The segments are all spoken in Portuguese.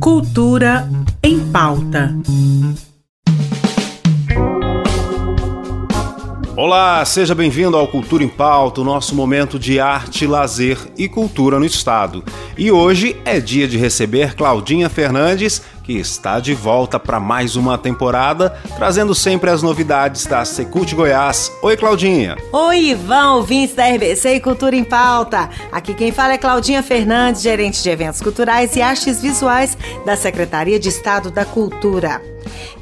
Cultura em pauta. Olá, seja bem-vindo ao Cultura em Pauta, o nosso momento de arte, lazer e cultura no estado. E hoje é dia de receber Claudinha Fernandes, que está de volta para mais uma temporada, trazendo sempre as novidades da Secult Goiás. Oi, Claudinha. Oi, Ivan, ouvintes da RBC e Cultura em Pauta. Aqui quem fala é Claudinha Fernandes, gerente de eventos culturais e artes visuais da Secretaria de Estado da Cultura.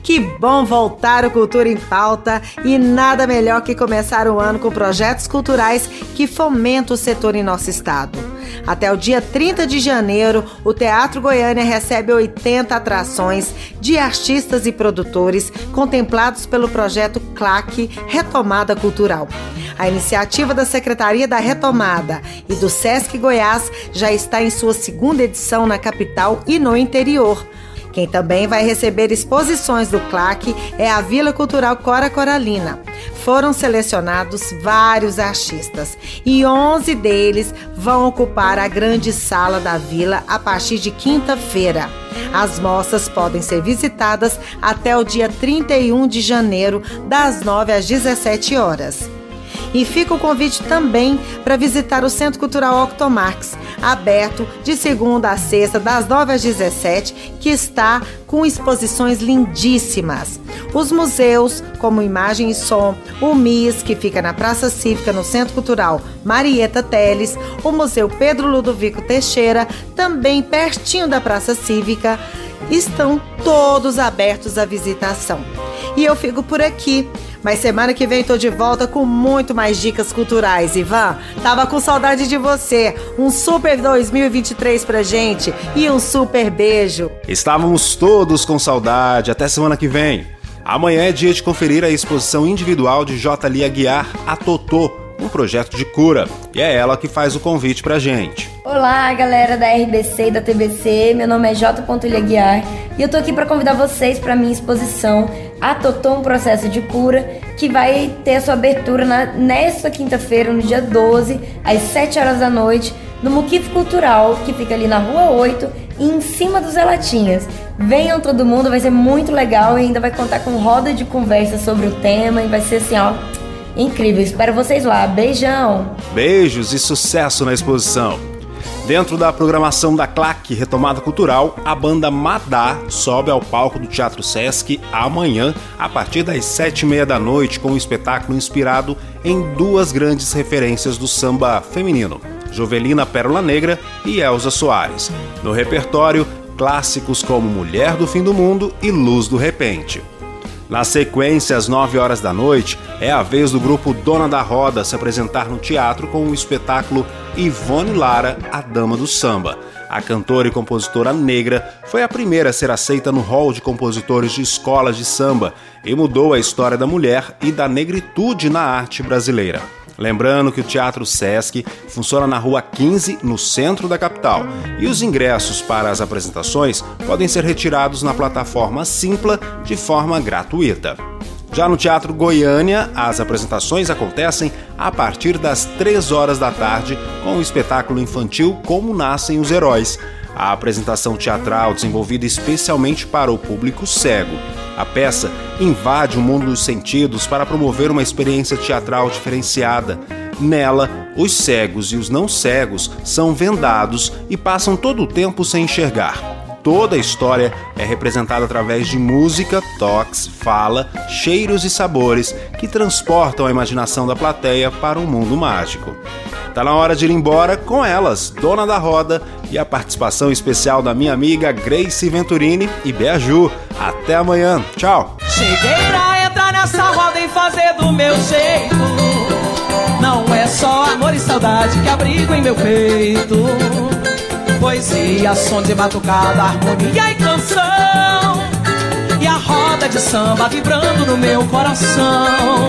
Que bom voltar o Cultura em Pauta e nada melhor que começar o ano com projetos culturais que fomentam o setor em nosso estado. Até o dia 30 de janeiro, o Teatro Goiânia recebe 80 atrações de artistas e produtores contemplados pelo projeto CLAC Retomada Cultural. A iniciativa da Secretaria da Retomada e do SESC Goiás já está em sua segunda edição na capital e no interior. Quem também vai receber exposições do CLAC é a Vila Cultural Cora Coralina. Foram selecionados vários artistas e 11 deles vão ocupar a grande sala da vila a partir de quinta-feira. As mostras podem ser visitadas até o dia 31 de janeiro, das 9 às 17 horas. E fica o convite também para visitar o Centro Cultural Octomarx, aberto de segunda a sexta, das 9 às 17, que está com exposições lindíssimas. Os museus, como Imagem e Som, o MIS, que fica na Praça Cívica, no Centro Cultural Marieta Teles, o Museu Pedro Ludovico Teixeira, também pertinho da Praça Cívica, estão todos abertos à visitação. E eu fico por aqui. Mas semana que vem tô de volta com muito mais dicas culturais, Ivan. Tava com saudade de você. Um super 2023 pra gente e um super beijo. Estávamos todos com saudade. Até semana que vem. Amanhã é dia de conferir a exposição individual de J. Lia Guiar, a Totô, um projeto de cura. E é ela que faz o convite pra gente. Olá, galera da RBC e da TBC. Meu nome é J. Ilha Guiar e eu tô aqui para convidar vocês para minha exposição A Totô, um processo de cura, que vai ter a sua abertura na, nesta quinta-feira, no dia 12, às 7 horas da noite, no Muquif Cultural, que fica ali na Rua 8, em cima dos Elatinhas. Venham todo mundo, vai ser muito legal e ainda vai contar com roda de conversa sobre o tema e vai ser assim, ó, incrível. Espero vocês lá. Beijão! Beijos e sucesso na exposição! Dentro da programação da CLAC Retomada Cultural, a banda Madá sobe ao palco do Teatro Sesc amanhã, a partir das sete e meia da noite, com um espetáculo inspirado em duas grandes referências do samba feminino, Jovelina Pérola Negra e Elza Soares. No repertório, clássicos como Mulher do Fim do Mundo e Luz do Repente. Na sequência, às 9 horas da noite, é a vez do grupo Dona da Roda se apresentar no teatro com o espetáculo Ivone Lara, a Dama do Samba. A cantora e compositora negra foi a primeira a ser aceita no hall de compositores de escolas de samba e mudou a história da mulher e da negritude na arte brasileira. Lembrando que o Teatro Sesc funciona na Rua 15, no centro da capital, e os ingressos para as apresentações podem ser retirados na plataforma Simpla de forma gratuita. Já no Teatro Goiânia, as apresentações acontecem a partir das 3 horas da tarde com o espetáculo infantil Como Nascem os Heróis. A apresentação teatral desenvolvida especialmente para o público cego. A peça invade o mundo dos sentidos para promover uma experiência teatral diferenciada. Nela, os cegos e os não cegos são vendados e passam todo o tempo sem enxergar. Toda a história é representada através de música, toques, fala, cheiros e sabores que transportam a imaginação da plateia para um mundo mágico. Tá na hora de ir embora com elas, Dona da Roda e a participação especial da minha amiga Grace Venturini e Beaju. Até amanhã. Tchau. Cheguei pra entrar nessa roda e fazer do meu jeito. Não é só amor e saudade que abrigo em meu peito. Poesia, som de batucada, harmonia e canção. E a roda de samba vibrando no meu coração.